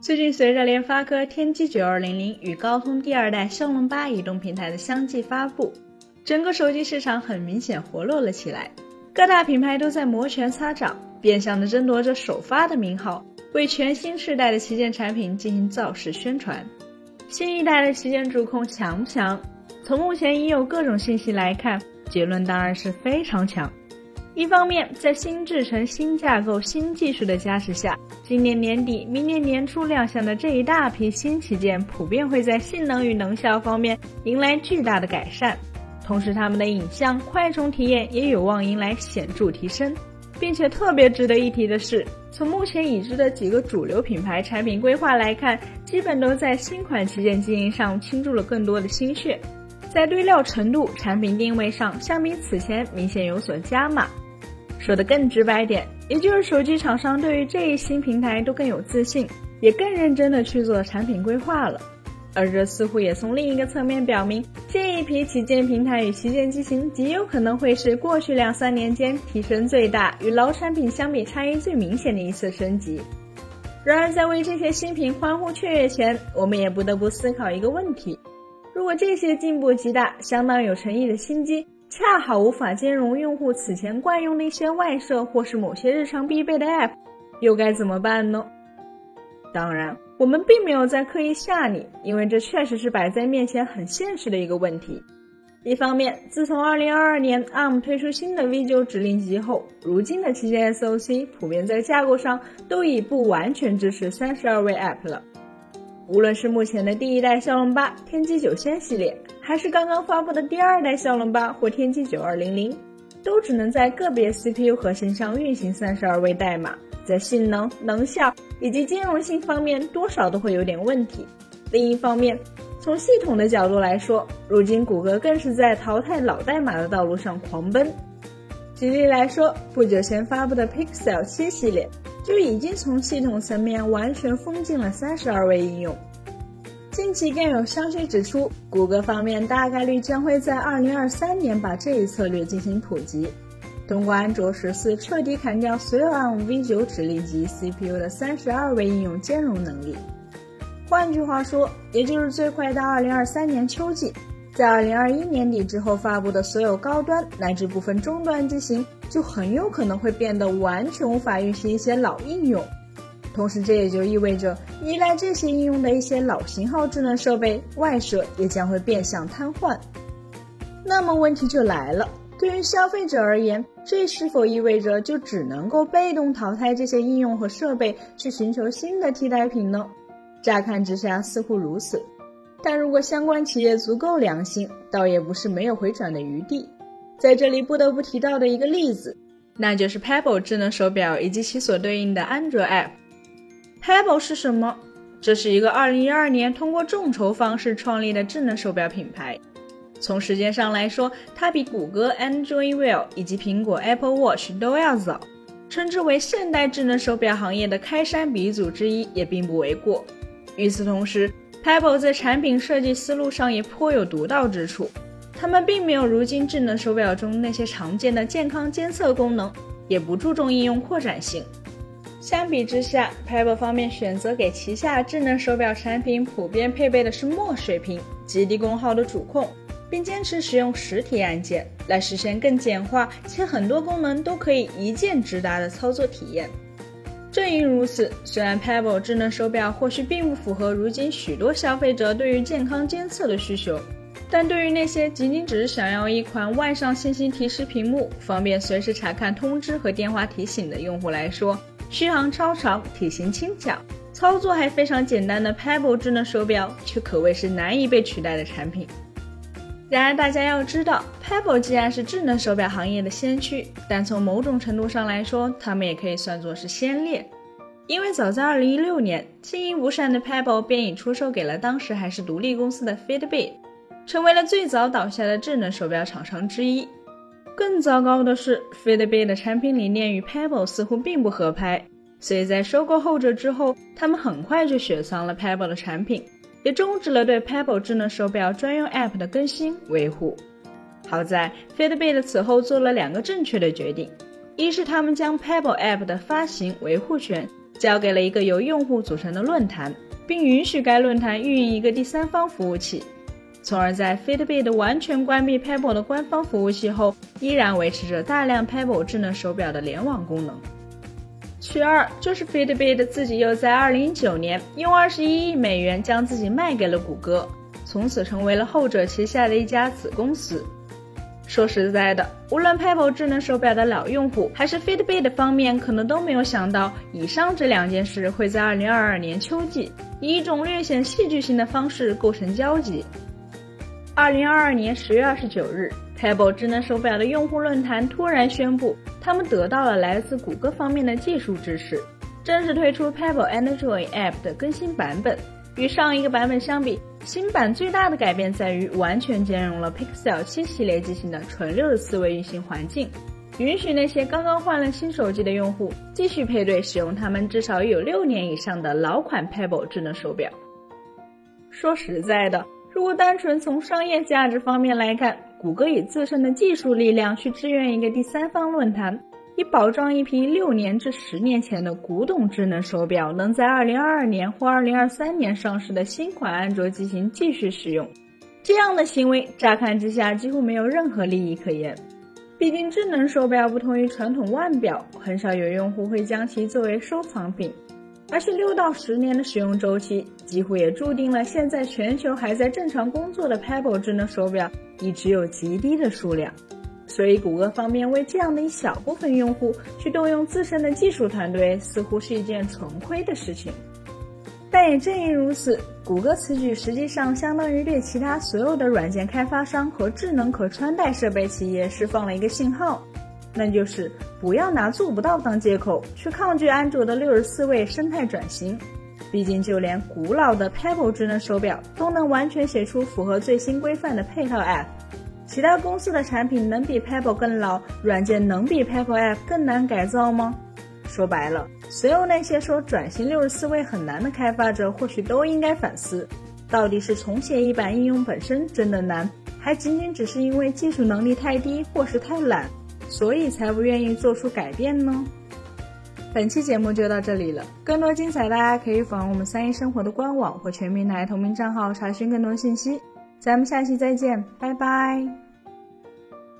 最近，随着联发科天玑九二零零与高通第二代骁龙八移动平台的相继发布，整个手机市场很明显活络了起来。各大品牌都在摩拳擦掌，变相的争夺着首发的名号，为全新世代的旗舰产品进行造势宣传。新一代的旗舰主控强不强？从目前已有各种信息来看，结论当然是非常强。一方面，在新制程、新架构、新技术的加持下，今年年底、明年年初亮相的这一大批新旗舰，普遍会在性能与能效方面迎来巨大的改善。同时，他们的影像、快充体验也有望迎来显著提升。并且特别值得一提的是，从目前已知的几个主流品牌产品规划来看，基本都在新款旗舰机型上倾注了更多的心血，在堆料程度、产品定位上，相比此前明显有所加码。说的更直白点，也就是手机厂商对于这一新平台都更有自信，也更认真的去做产品规划了。而这似乎也从另一个侧面表明，这一批旗舰平台与旗舰机型极有可能会是过去两三年间提升最大、与老产品相比差异最明显的一次升级。然而，在为这些新品欢呼雀跃前，我们也不得不思考一个问题：如果这些进步极大、相当有诚意的新机，恰好无法兼容用户此前惯用的一些外设或是某些日常必备的 App，又该怎么办呢？当然，我们并没有在刻意吓你，因为这确实是摆在面前很现实的一个问题。一方面，自从2022年 ARM 推出新的 V9 指令集后，如今的旗舰 SoC 普遍在架构上都已不完全支持32位 App 了。无论是目前的第一代骁龙八、天玑九千系列，还是刚刚发布的第二代骁龙八或天玑九二零零，都只能在个别 CPU 核心上运行三十二位代码，在性能、能效以及兼容性方面，多少都会有点问题。另一方面，从系统的角度来说，如今谷歌更是在淘汰老代码的道路上狂奔。举例来说，不久前发布的 Pixel 七系列。就已经从系统层面完全封禁了三十二位应用。近期更有消息指出，谷歌方面大概率将会在二零二三年把这一策略进行普及，通过安卓十四彻底砍掉所有 M V 九指令集 CPU 的三十二位应用兼容能力。换句话说，也就是最快到二零二三年秋季。在二零二一年底之后发布的所有高端乃至部分中端机型，就很有可能会变得完全无法运行一些老应用。同时，这也就意味着依赖这些应用的一些老型号智能设备外设也将会变相瘫痪。那么问题就来了，对于消费者而言，这是否意味着就只能够被动淘汰这些应用和设备，去寻求新的替代品呢？乍看之下似乎如此。但如果相关企业足够良心，倒也不是没有回转的余地。在这里不得不提到的一个例子，那就是 Pebble 智能手表以及其所对应的安卓 App。Pebble 是什么？这是一个2012年通过众筹方式创立的智能手表品牌。从时间上来说，它比谷歌 Android Wear 以及苹果 Apple Watch 都要早，称之为现代智能手表行业的开山鼻祖之一也并不为过。与此同时，Pebble 在产品设计思路上也颇有独到之处，他们并没有如今智能手表中那些常见的健康监测功能，也不注重应用扩展性。相比之下，Pebble 方面选择给旗下智能手表产品普遍配备的是墨水屏、极低功耗的主控，并坚持使用实体按键来实现更简化且很多功能都可以一键直达的操作体验。正因如此，虽然 Pebble 智能手表或许并不符合如今许多消费者对于健康监测的需求，但对于那些仅仅只是想要一款外上信息提示屏幕，方便随时查看通知和电话提醒的用户来说，续航超长、体型轻巧、操作还非常简单的 Pebble 智能手表却可谓是难以被取代的产品。然而，大家要知道，Pebble 既然是智能手表行业的先驱，但从某种程度上来说，他们也可以算作是先烈，因为早在2016年，经营不善的 Pebble 便已出售给了当时还是独立公司的 Fitbit，成为了最早倒下的智能手表厂商之一。更糟糕的是，Fitbit 的产品理念与 Pebble 似乎并不合拍，所以在收购后者之后，他们很快就雪藏了 Pebble 的产品。也终止了对 Pebble 智能手表专用 App 的更新维护。好在 Fitbit 此后做了两个正确的决定：一是他们将 Pebble App 的发行维护权交给了一个由用户组成的论坛，并允许该论坛运营一个第三方服务器，从而在 Fitbit 完全关闭 Pebble 的官方服务器后，依然维持着大量 Pebble 智能手表的联网功能。其二就是 Fitbit 自己又在2019年用21亿美元将自己卖给了谷歌，从此成为了后者旗下的一家子公司。说实在的，无论 Pebble 智能手表的老用户，还是 Fitbit 方面，可能都没有想到以上这两件事会在2022年秋季以一种略显戏剧性的方式构成交集。2022年10月29日，Pebble 智能手表的用户论坛突然宣布，他们得到了来自谷歌方面的技术支持，正式推出 Pebble Android App 的更新版本。与上一个版本相比，新版最大的改变在于完全兼容了 Pixel 7系列机型的纯六十四位运行环境，允许那些刚刚换了新手机的用户继续配对使用他们至少有六年以上的老款 Pebble 智能手表。说实在的，如果单纯从商业价值方面来看，谷歌以自身的技术力量去支援一个第三方论坛。以保障一批六年至十年前的古董智能手表能在二零二二年或二零二三年上市的新款安卓机型继续使用，这样的行为乍看之下几乎没有任何利益可言。毕竟智能手表不同于传统腕表，很少有用户会将其作为收藏品，而且六到十年的使用周期几乎也注定了现在全球还在正常工作的 Pebble 智能手表已只有极低的数量。所以，谷歌方面为这样的一小部分用户去动用自身的技术团队，似乎是一件纯亏的事情。但也正因如此，谷歌此举实际上相当于对其他所有的软件开发商和智能可穿戴设备企业释放了一个信号，那就是不要拿做不到当借口去抗拒安卓的六十四位生态转型。毕竟，就连古老的 Pebble 智能手表都能完全写出符合最新规范的配套 App。其他公司的产品能比 Pebble 更老，软件能比 Pebble App 更难改造吗？说白了，所有那些说转型六十四位很难的开发者，或许都应该反思，到底是重写一版应用本身真的难，还仅仅只是因为技术能力太低或是太懒，所以才不愿意做出改变呢？本期节目就到这里了，更多精彩大家可以访问我们三一生活的官网或全民台同名账号查询更多信息。咱们下期再见，拜拜。